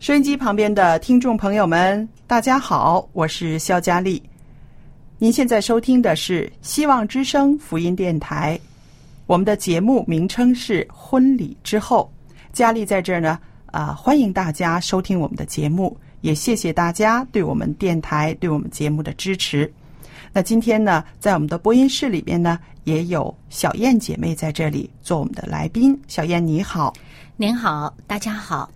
收音机旁边的听众朋友们，大家好，我是肖佳丽。您现在收听的是希望之声福音电台，我们的节目名称是《婚礼之后》。佳丽在这儿呢，啊、欢迎大家收听我们的节目，也谢谢大家对我们电台、对我们节目的支持。那今天呢，在我们的播音室里边呢，也有小燕姐妹在这里做我们的来宾。小燕你好。您好，大家好。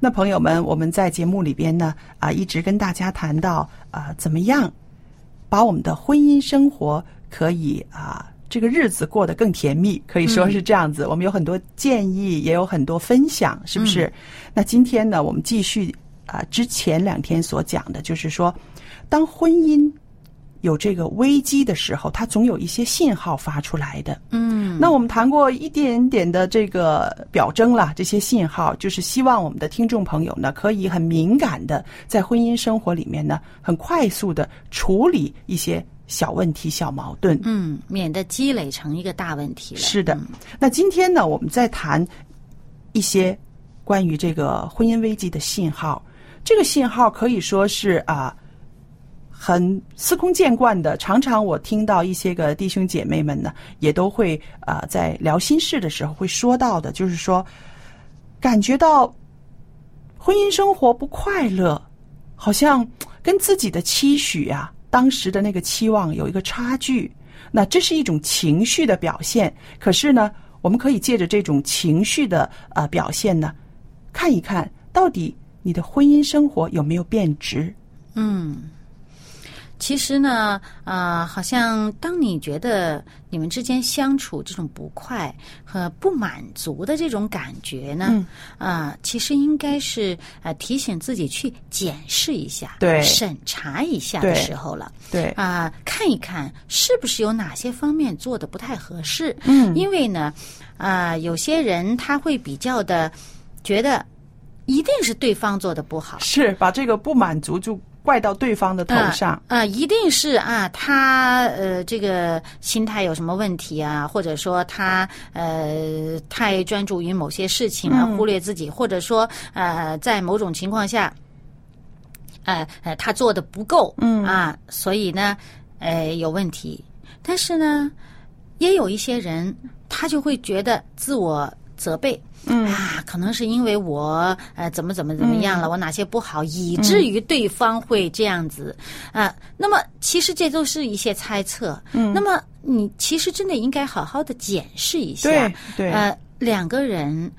那朋友们，我们在节目里边呢，啊，一直跟大家谈到啊，怎么样把我们的婚姻生活可以啊，这个日子过得更甜蜜，可以说是这样子。我们有很多建议，也有很多分享，是不是？那今天呢，我们继续啊，之前两天所讲的，就是说，当婚姻有这个危机的时候，它总有一些信号发出来的。嗯，那我们谈过一点点的这个表征啦，这些信号就是希望我们的听众朋友呢，可以很敏感的在婚姻生活里面呢，很快速的处理一些小问题、小矛盾。嗯，免得积累成一个大问题了。是的嗯，那今天呢，我们再谈一些关于这个婚姻危机的信号。这个信号可以说是啊。很司空见惯的，常常我听到一些个弟兄姐妹们呢，也都会啊、在聊心事的时候会说到的，就是说，感觉到婚姻生活不快乐，好像跟自己的期许啊，当时的那个期望有一个差距。那这是一种情绪的表现。可是呢，我们可以借着这种情绪的呃表现呢，看一看到底你的婚姻生活有没有变质。嗯，其实呢，啊、好像当你觉得你们之间相处这种不快和不满足的这种感觉呢，嗯啊、其实应该是呃提醒自己去检视一下，对审查一下的时候了。对，啊、看一看是不是有哪些方面做的不太合适。嗯因为呢，啊、有些人他会比较的觉得一定是对方做的不好。是把这个不满足就怪到对方的头上。啊、一定是啊，他呃，这个心态有什么问题啊，或者说他呃太专注于某些事情啊，嗯忽略自己，或者说呃，在某种情况下，呃呃，他做的不够，嗯啊，所以呢，呃，有问题。但是呢，也有一些人，他就会觉得自我责备。嗯啊，可能是因为我呃怎么怎么怎么样了，我哪些不好，以至于对方会这样子啊。那么其实这都是一些猜测。嗯那么你其实真的应该好好的检视一下，对对呃，两个人。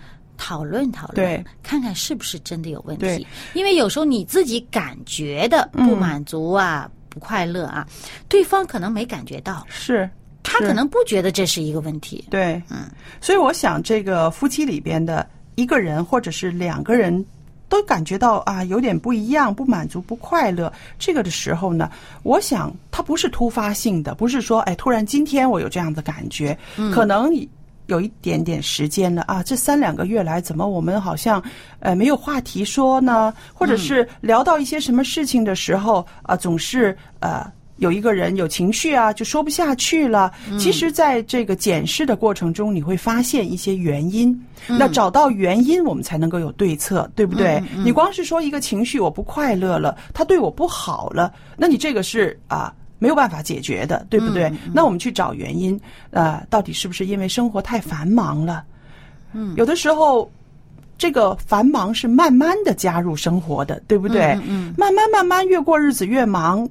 讨论讨论，看看是不是真的有问题。因为有时候你自己感觉的不嗯满足啊、不快乐啊，对方可能没感觉到，是他可能不觉得这是一个问题。对，嗯，所以我想，这个夫妻里边的一个人或者是两个人，都感觉到啊有点不一样、不满足、不快乐，这个的时候呢，我想它不是突发性的，不是说哎突然今天我有这样的感觉，可能有一点点时间了啊，这三两个月来，怎么我们好像呃没有话题说呢？或者是聊到一些什么事情的时候啊，总是呃有一个人有情绪啊，就说不下去了。其实，在这个检视的过程中，你会发现一些原因。那找到原因，我们才能够有对策，对不对？你光是说一个情绪我不快乐了，他对我不好了，那你这个是啊。没有办法解决的，对不对？那我们去找原因，呃，到底是不是因为生活太繁忙了？嗯，有的时候，这个繁忙是慢慢的加入生活的，对不对？嗯，慢慢慢慢越过日子越忙，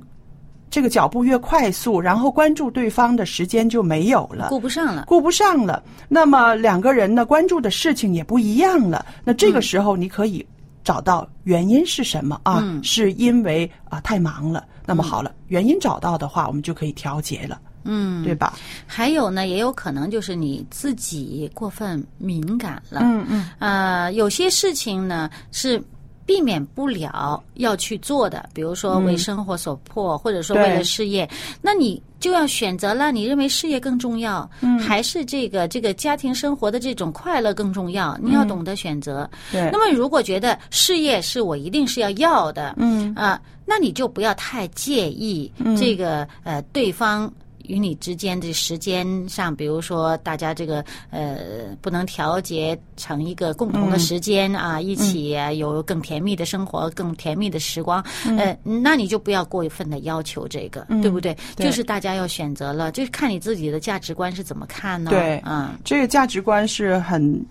这个脚步越快速，然后关注对方的时间就没有了，顾不上了，顾不上了。那么两个人呢，关注的事情也不一样了。那这个时候，你可以找到原因是什么啊？是因为啊太忙了。那么好了，原因找到的话，我们就可以调节了，嗯，对吧？还有呢，也有可能就是你自己过分敏感了，嗯嗯，呃，有些事情呢是避免不了要去做的，比如说为生活所迫，或者说为了事业，那你就要选择了，你认为事业更重要，嗯，还是这个这个家庭生活的这种快乐更重要？你要懂得选择。对，那么如果觉得事业是我一定是要要的，嗯啊。那你就不要太介意这个呃，对方与你之间的时间上，比如说大家这个呃不能调节成一个共同的时间啊，一起有更甜蜜的生活、更甜蜜的时光，呃，那你就不要过分的要求这个，对不对？就是大家要选择了，就是看你自己的价值观是怎么看呢？对，嗯，这个价值观是很。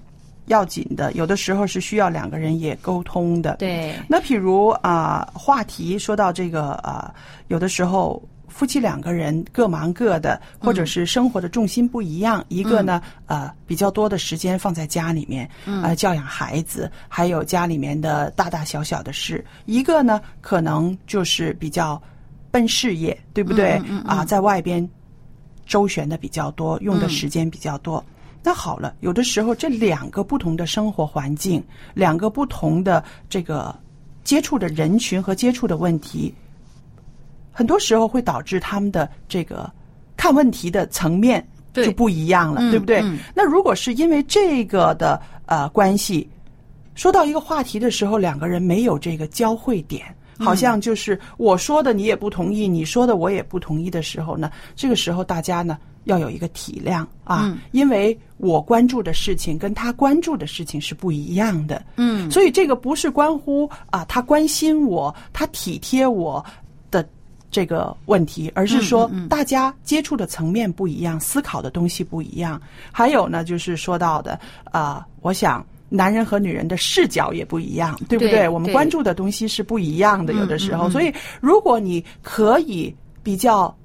要紧的，有的时候是需要两个人也沟通的。对，那譬如啊，话题说到这个啊，有的时候夫妻两个人各忙各的，或者是生活的重心不一样，一个呢呃比较多的时间放在家里面，呃教养孩子，还有家里面的大大小小的事；一个呢可能就是比较奔事业，对不对？啊，在外边周旋的比较多，用的时间比较多。那好了，有的时候这两个不同的生活环境，两个不同的这个接触的人群和接触的问题，很多时候会导致他们的这个看问题的层面就不一样了，对不对？那如果是因为这个的呃关系，说到一个话题的时候，两个人没有这个交汇点，好像就是我说的你也不同意，你说的我也不同意的时候呢，这个时候大家呢。要有一个体谅啊，因为我关注的事情跟他关注的事情是不一样的，嗯，所以这个不是关乎啊他关心我、他体贴我的这个问题，而是说大家接触的层面不一样，思考的东西不一样。还有呢，就是说到的啊，我想男人和女人的视角也不一样，对不对？我们关注的东西是不一样的，有的时候，所以如果你可以比较。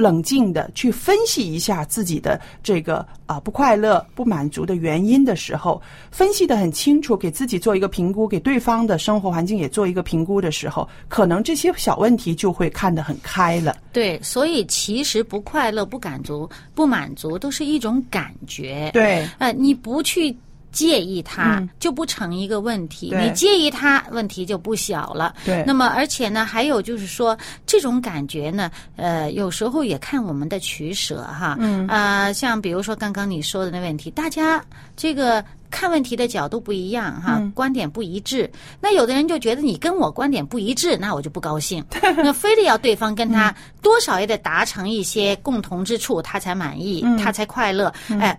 冷静的去分析一下自己的这个啊不快乐、不满足的原因的时候，分析的很清楚，给自己做一个评估，给对方的生活环境也做一个评估的时候，可能这些小问题就会看得很开了。对，所以其实不快乐、不满足、不满足都是一种感觉。对，呃，你不去。介意他就不成一个问题，你介意他问题就不小了。对，那么而且呢，还有就是说，这种感觉呢，呃，有时候也看我们的取舍哈。嗯啊，像比如说刚刚你说的那问题，大家这个看问题的角度不一样哈，观点不一致。那有的人就觉得你跟我观点不一致，那我就不高兴，那非得要对方跟他多少也得达成一些共同之处，他才满意，他才快乐。哎。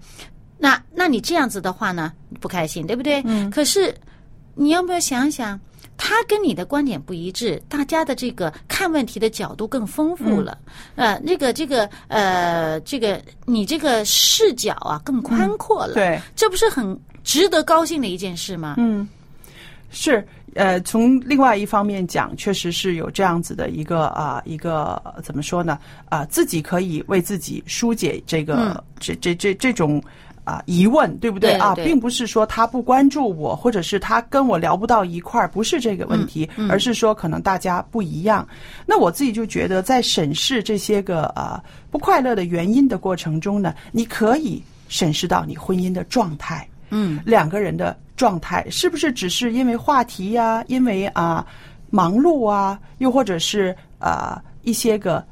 那那你这样子的话呢，不开心，对不对？嗯。可是，你要不要想想，他跟你的观点不一致，大家的这个看问题的角度更丰富了，呃，那个这个呃，这个你这个视角啊更宽阔了，对，这不是很值得高兴的一件事吗？嗯，是，呃，从另外一方面讲，确实是有这样子的一个啊，一个怎么说呢？啊，自己可以为自己疏解这个这这这这种。啊，疑问对不对啊？并不是说他不关注我，或者是他跟我聊不到一块儿，不是这个问题，而是说可能大家不一样。那我自己就觉得，在审视这些个啊不快乐的原因的过程中呢，你可以审视到你婚姻的状态，嗯，两个人的状态是不是只是因为话题呀，因为啊忙碌啊，又或者是啊一些个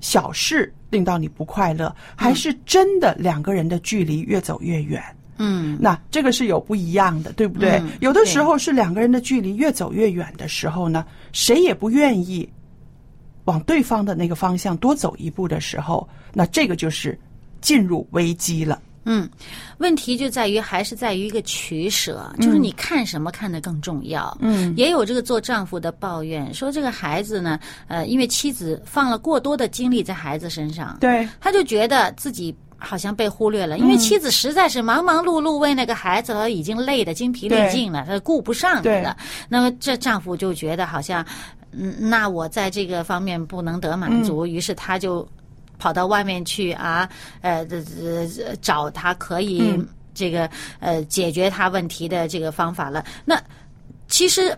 小事令到你不快乐，还是真的两个人的距离越走越远？嗯那这个是有不一样的，对不对？嗯有的时候是两个人的距离越走越远的时候呢，谁也不愿意往对方的那个方向多走一步的时候，那这个就是进入危机了。嗯，问题就在于还是在于一个取舍，就是你看什么看得更重要。嗯，也有这个做丈夫的抱怨说，这个孩子呢，呃，因为妻子放了过多的精力在孩子身上，对，他就觉得自己好像被忽略了，因为妻子实在是忙忙碌碌为那个孩子，他已经累得精疲力尽了，他顾不上你了。那么这丈夫就觉得好像，嗯，那我在这个方面不能得满足，于是他就跑到外面去啊，呃，这这找他可以嗯这个呃解决他问题的这个方法了。那其实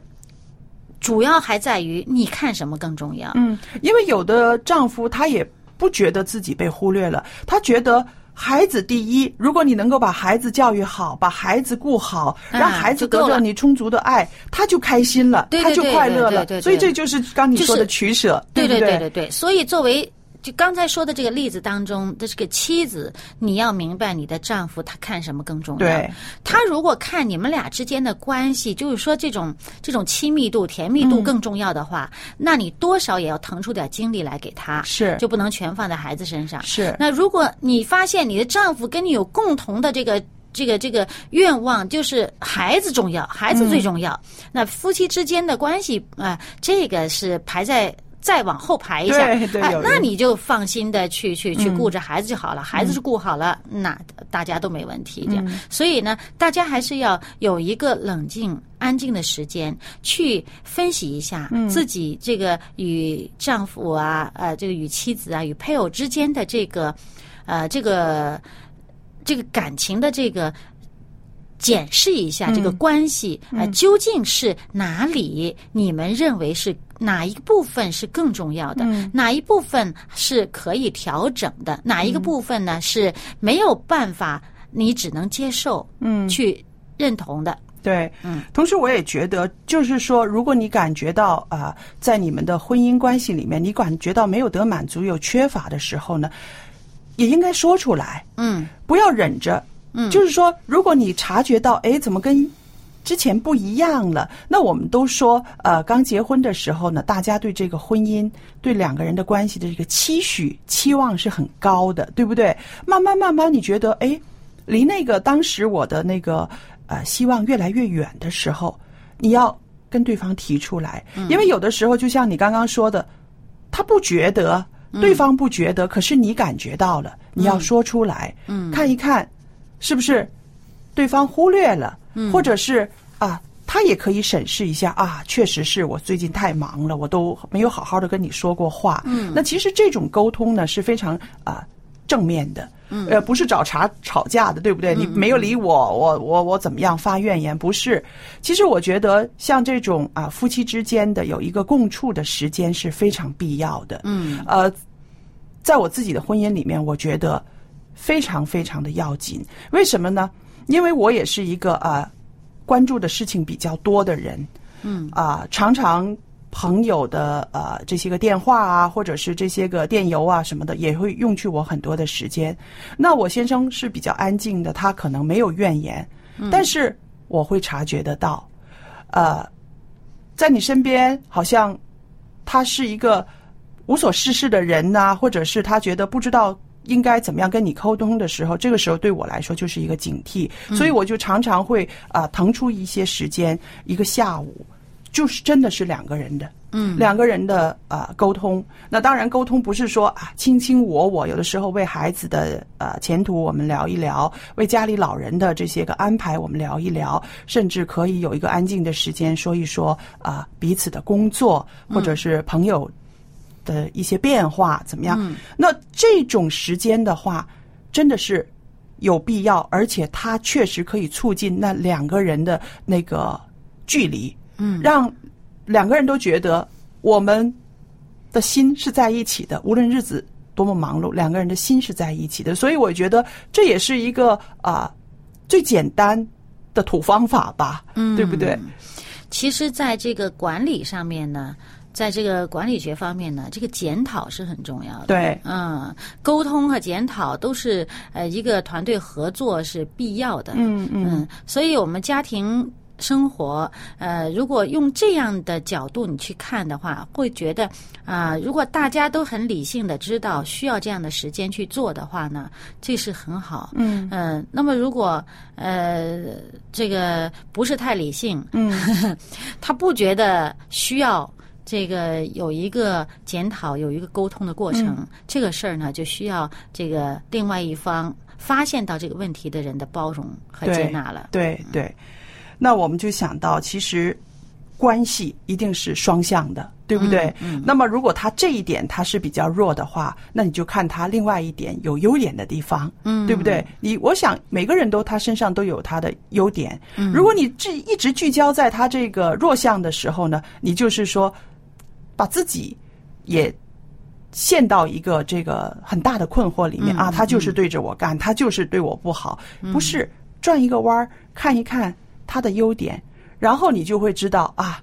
主要还在于你看什么更重要。嗯，因为有的丈夫他也不觉得自己被忽略了，他觉得。孩子第一，如果你能够把孩子教育好，把孩子顾好，啊让孩子得到你充足的爱，他就开心了，他就快乐了。所以这就是刚你说的取舍，对对对对对，所以作为就刚才说的这个例子当中的这个妻子，你要明白你的丈夫他看什么更重要。对，他如果看你们俩之间的关系，就是说这种这种亲密度、甜蜜度更重要的话，那你多少也要腾出点精力来给他，是就不能全放在孩子身上。是那如果你发现你的丈夫跟你有共同的这个。这个这个愿望就是孩子重要，孩子最重要。嗯那夫妻之间的关系啊、呃这个是排在再往后排一下，那你就放心的去去去嗯顾着孩子就好了。孩子是顾好了，那大家都没问题。这样，嗯所以呢，大家还是要有一个冷静、安静的时间，去分析一下嗯自己这个与丈夫啊、呃，这个与妻子啊、与配偶之间的这个呃这个这个感情的这个。检视一下这个关系，呃，究竟是哪里你们认为是哪一部分是更重要的，哪一部分是可以调整的，哪一个部分呢是没有办法，你只能接受，嗯，去认同的。对，嗯，同时我也觉得，就是说，如果你感觉到啊、在你们的婚姻关系里面，你感觉到没有得满足、有缺乏的时候呢，也应该说出来，嗯。不要忍着。嗯。就是说，如果你察觉到，哎，怎么跟之前不一样了？那我们都说，呃，刚结婚的时候呢，大家对这个婚姻、对两个人的关系的这个期许、期望是很高的，对不对？慢慢慢慢，你觉得，哎，离那个当时我的那个呃希望越来越远的时候，你要跟对方提出来，因为有的时候就像你刚刚说的，他不觉得，对方不觉得，可是你感觉到了，你要说出来，嗯。看一看是不是对方忽略了，或者是啊。他也可以审视一下啊，确实是我最近太忙了，我都没有好好的跟你说过话。嗯，那其实这种沟通呢是非常啊、正面的，嗯，呃，不是找茬吵架的，对不对？你没有理我，我我我怎么样发怨言？不是，其实我觉得像这种啊夫妻之间的有一个共处的时间是非常必要的。嗯呃，在我自己的婚姻里面，我觉得非常非常的要紧。为什么呢？因为我也是一个呃关注的事情比较多的人，嗯啊、常常朋友的呃这些个电话啊，或者是这些个电邮啊什么的，也会用去我很多的时间。那我先生是比较安静的，他可能没有怨言，但是我会察觉得到，呃，在你身边好像他是一个无所事事的人呐、或者是他觉得不知道应该怎么样跟你沟通的时候，这个时候对我来说就是一个警惕，所以我就常常会啊、腾出一些时间，一个下午，就是真的是两个人的。嗯。两个人的呃沟通，那当然沟通不是说啊卿卿我我，有的时候为孩子的呃前途我们聊一聊，为家里老人的这些个安排我们聊一聊，甚至可以有一个安静的时间说一说啊、彼此的工作或者是朋友的一些变化怎么样？嗯那这种时间的话，真的是有必要，而且它确实可以促进那两个人的那个距离，嗯让两个人都觉得我们的心是在一起的，无论日子多么忙碌，两个人的心是在一起的。所以我觉得这也是一个啊、最简单的土方法吧，嗯对不对？其实，在这个管理上面呢，在这个管理学方面呢，这个检讨是很重要的。对，嗯，沟通和检讨都是呃一个团队合作是必要的。嗯嗯嗯，所以我们家庭生活，呃，如果用这样的角度你去看的话，会觉得啊、如果大家都很理性的知道需要这样的时间去做的话呢，这是很好。嗯嗯、那么如果呃这个不是太理性，嗯，他不觉得需要。这个有一个检讨，有一个沟通的过程，嗯这个事儿呢，就需要这个另外一方发现到这个问题的人的包容和接纳了。对对。那我们就想到，其实关系一定是双向的，对不对？嗯那么如果他这一点他是比较弱的话，那你就看他另外一点有优点的地方，嗯对不对？你我想每个人都他身上都有他的优点。嗯如果你这一直聚焦在他这个弱项的时候呢，你就是说把自己也。陷到一个这个很大的困惑里面、嗯啊，他就是对着我干，他就是对我不好，不是转一个弯儿看一看他的优点，然后你就会知道啊，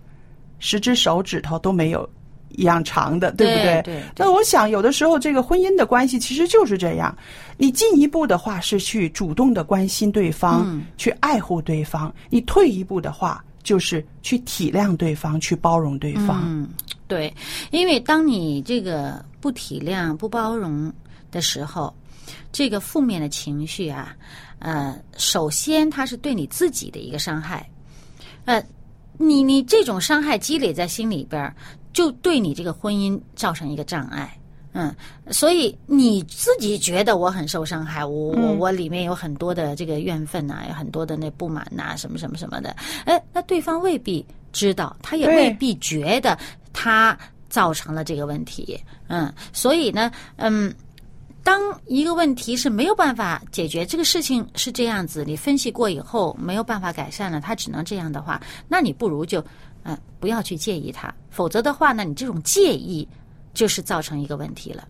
十只手指头都没有一样长的，对不对？对那我想有的时候这个婚姻的关系其实就是这样，你进一步的话是去主动的关心对方，嗯。去爱护对方；你退一步的话就是去体谅对方，去包容对方。嗯，对，因为当你这个不体谅、不包容的时候，这个负面的情绪啊，呃，首先它是对你自己的一个伤害，呃，你你这种伤害积累在心里边儿，就对你这个婚姻造成一个障碍。嗯，所以你自己觉得我很受伤害，我我我里面有很多的这个怨愤呐、有很多的那不满呐、什么什么什么的。哎，那对方未必知道，他也未必觉得他造成了这个问题。嗯，所以呢，嗯，当一个问题是没有办法解决，这个事情是这样子，你分析过以后没有办法改善了，它只能这样的话，那你不如就，嗯、不要去介意它，否则的话呢，你这种介意就是造成一个问题了。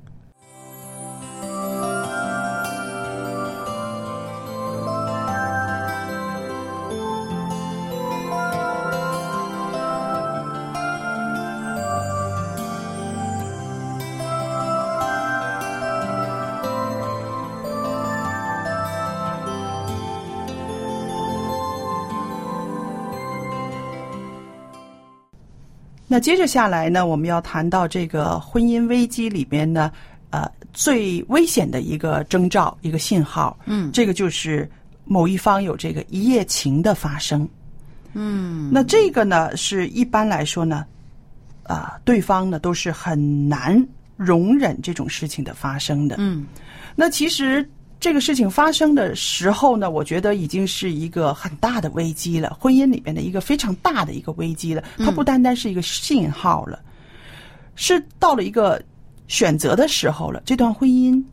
那接着下来呢，我们要谈到这个婚姻危机里边呢，呃，最危险的一个征兆、一个信号，嗯这个就是某一方有这个一夜情的发生。嗯那这个呢，是一般来说呢，啊、对方呢都是很难容忍这种事情的发生的。嗯那其实这个事情发生的时候呢，我觉得已经是一个很大的危机了，婚姻里边的一个非常大的一个危机了。它不单单是一个信号了，是到了一个选择的时候了。这段婚姻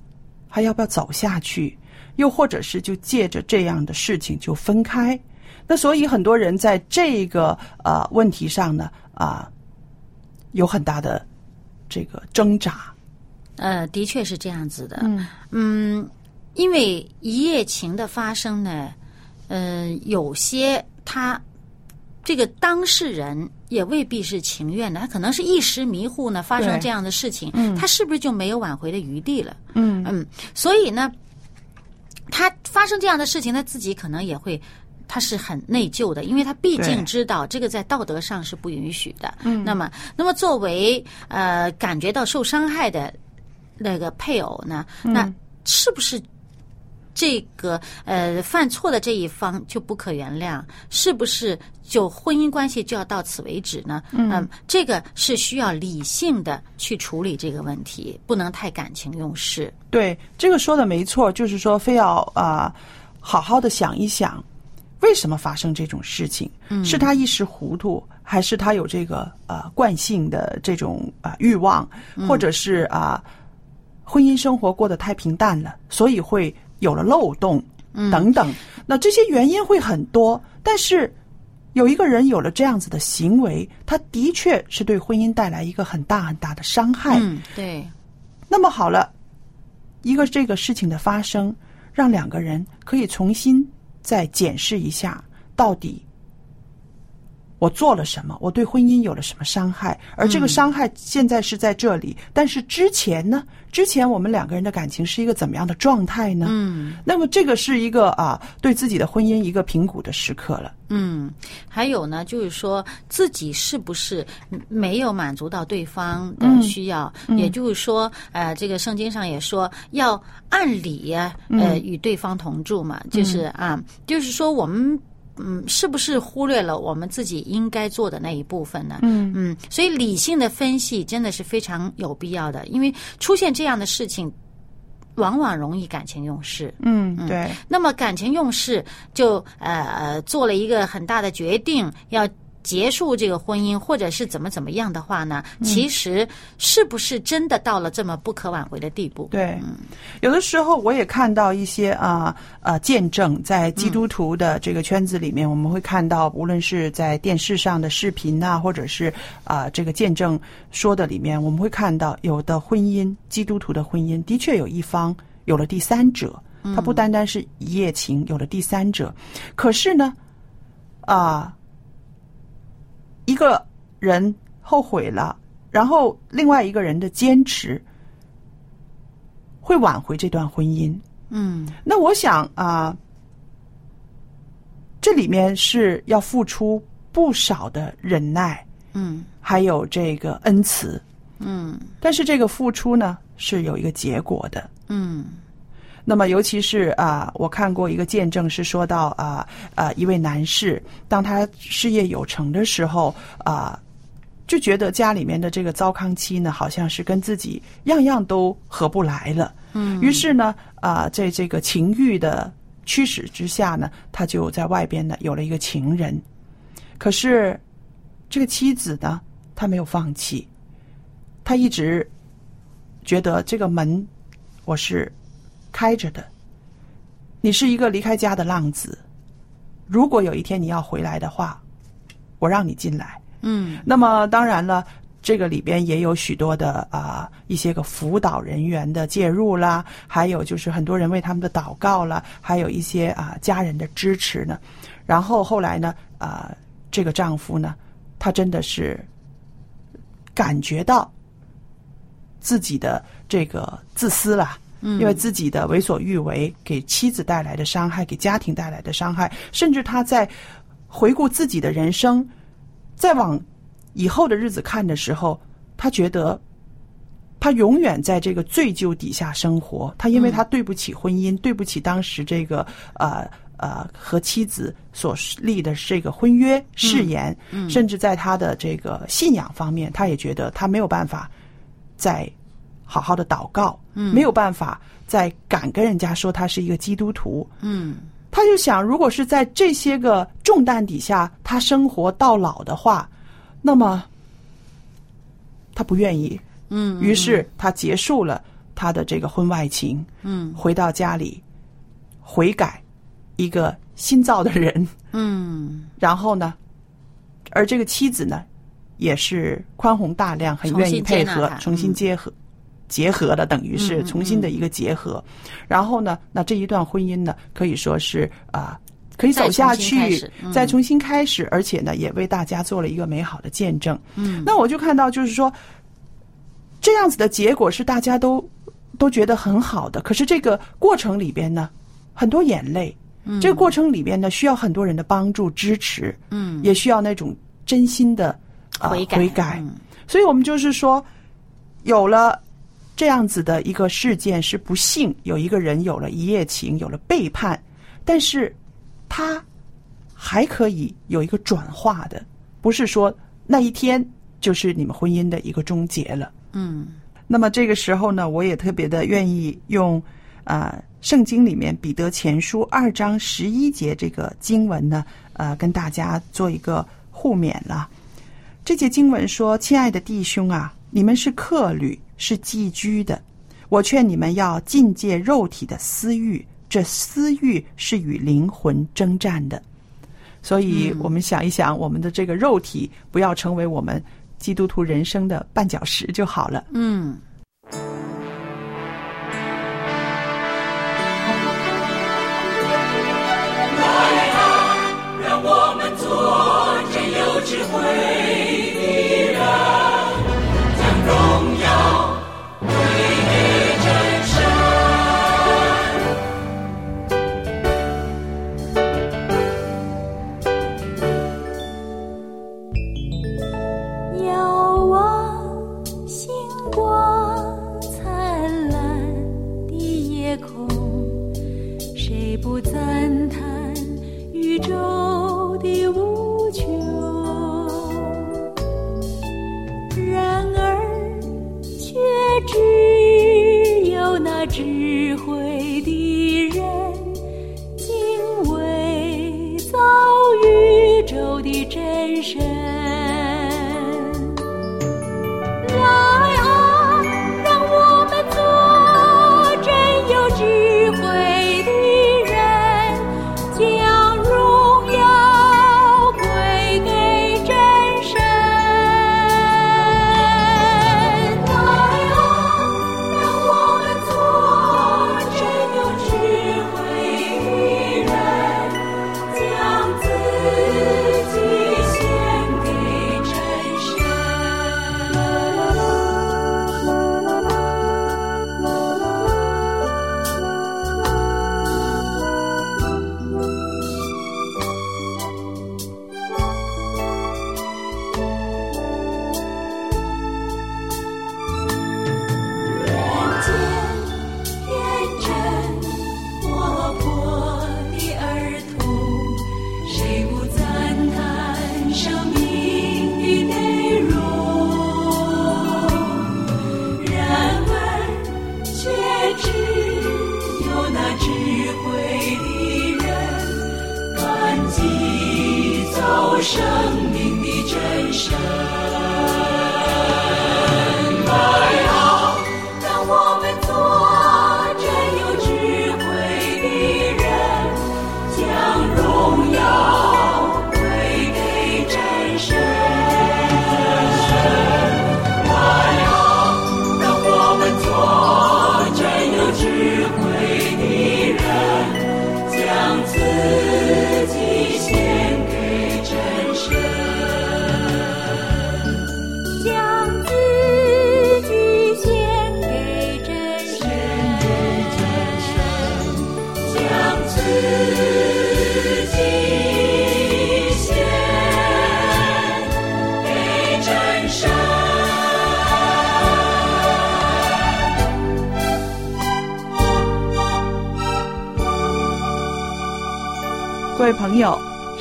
还要不要走下去？又或者是就借着这样的事情就分开？那所以很多人在这个呃问题上呢啊、有很大的这个挣扎。呃，的确是这样子的。嗯嗯，因为一夜情的发生呢，呃，有些他这个当事人也未必是情愿的，他可能是一时迷糊呢，发生这样的事情，嗯他是不是就没有挽回的余地了？嗯嗯，所以呢，他发生这样的事情，他自己可能也会。他是很内疚的，因为他毕竟知道这个在道德上是不允许的。嗯那么，那么作为呃感觉到受伤害的那个配偶呢，那是不是这个呃犯错的这一方就不可原谅？是不是就婚姻关系就要到此为止呢？嗯，这个是需要理性的去处理这个问题，不能太感情用事。对，这个说的没错，就是说非要啊、好好的想一想，为什么发生这种事情？嗯是他一时糊涂，还是他有这个呃惯性的这种啊、欲望，嗯或者是啊、婚姻生活过得太平淡了，所以会有了漏洞嗯等等。那这些原因会很多，但是。有一个人有了这样子的行为，他的确是对婚姻带来一个很大很大的伤害。嗯，对，那么好了，一个这个事情的发生，让两个人可以重新再检视一下，到底我做了什么，我对婚姻有了什么伤害，而这个伤害现在是在这里，但是之前呢？之前我们两个人的感情是一个怎么样的状态呢？嗯那么这个是一个啊，对自己的婚姻一个评估的时刻了。嗯，还有呢，就是说自己是不是没有满足到对方的需要？也就是说，呃，这个圣经上也说要按理呃与对方同住嘛，就是啊，就是说我们。嗯，是不是忽略了我们自己应该做的那一部分呢？嗯嗯，所以理性的分析真的是非常有必要的，因为出现这样的事情，往往容易感情用事。嗯，对，那么感情用事就呃呃做了一个很大的决定，要结束这个婚姻，或者是怎么怎么样的话呢？其实是不是真的到了这么不可挽回的地步？对，有的时候我也看到一些啊呃见证，在基督徒的这个圈子里面，我们会看到，无论是在电视上的视频呐、或者是啊、这个见证说的里面，我们会看到有的婚姻，基督徒的婚姻的确有一方有了第三者，他不单单是一夜情，有了第三者，可是呢，啊、一个人后悔了，然后另外一个人的坚持。会挽回这段婚姻。嗯那我想啊、这里面是要付出不少的忍耐，嗯还有这个恩慈。嗯但是这个付出呢，是有一个结果的。嗯那么，尤其是啊、我看过一个见证，是说到啊啊、一位男士，当他事业有成的时候啊、就觉得家里面的这个糟糠妻呢，好像是跟自己样样都合不来了。嗯，于是呢，啊、在这个情欲的驱使之下呢，他就在外边呢有了一个情人。可是这个妻子呢，她没有放弃，她一直觉得这个门我是开着的。你是一个离开家的浪子，如果有一天你要回来的话，我让你进来。嗯那么当然了，这个里边也有许多的啊、一些个辅导人员的介入啦，还有就是很多人为他们的祷告啦，还有一些啊、家人的支持呢。然后后来呢，啊、这个丈夫呢，他真的是感觉到自己的这个自私啦。嗯因为自己的为所欲为给妻子带来的伤害，给家庭带来的伤害，甚至他在回顾自己的人生，再往以后的日子看的时候，他觉得他永远在这个罪疚底下生活。他因为他对不起婚姻，对不起当时这个呃呃和妻子所立的这个婚约誓言，甚至在他的这个信仰方面，他也觉得他没有办法再好好的祷告，嗯没有办法再敢跟人家说他是一个基督徒。嗯他就想，如果是在这些个重担底下，他生活到老的话，那么他不愿意。嗯，于是他结束了他的这个婚外情，嗯回到家里悔改，一个新造的人。嗯然后呢，而这个妻子呢，也是宽宏大量，很愿意配合，重新结合。结合的，等于是重新的一个结合，然后呢，那这一段婚姻呢，可以说是啊、可以走下去再重新开始，而且呢，也为大家做了一个美好的见证。嗯。那我就看到，就是说，这样子的结果是大家都都觉得很好的，可是这个过程里边呢，很多眼泪。嗯。这个过程里边呢，需要很多人的帮助支持，嗯。也需要那种真心的、呃、悔改悔改。嗯。所以我们就是说，有了这样子的一个事件是不幸，有一个人有了一夜情，有了背叛，但是他还可以有一个转化的，不是说那一天就是你们婚姻的一个终结了。嗯那么这个时候呢，我也特别的愿意用啊、呃圣经里面彼得前书二章十一节这个经文呢，呃，跟大家做一个互勉了。这节经文说：“亲爱的弟兄啊，你们是客旅，是寄居的。我劝你们要禁戒肉体的私欲，这私欲是与灵魂征战的。所以，我们想一想，我们的这个肉体不要成为我们基督徒人生的绊脚石就好了。嗯让我们做真有遥不赞叹宇宙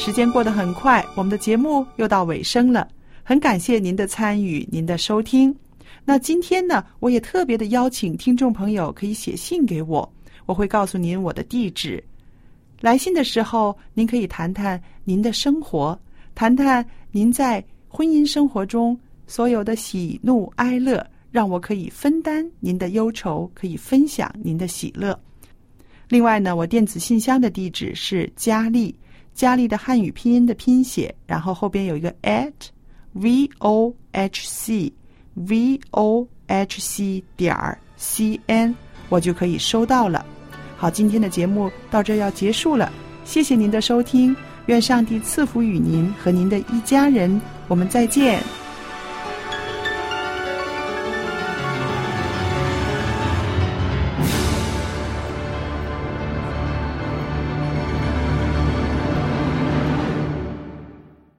时间过得很快，我们的节目又到尾声了。很感谢您的参与，您的收听。那今天呢，我也特别的邀请听众朋友可以写信给我，我会告诉您我的地址。来信的时候，您可以谈谈您的生活，谈谈您在婚姻生活中所有的喜怒哀乐，让我可以分担您的忧愁，可以分享您的喜乐。另外呢，我电子信箱的地址是佳丽，佳丽的汉语拼音的拼写，然后后边有一个 at v o h c v o h c 点儿 c n，我就可以收到了。好，今天的节目到这要结束了，谢谢您的收听，愿上帝赐福与您和您的一家人，我们再见。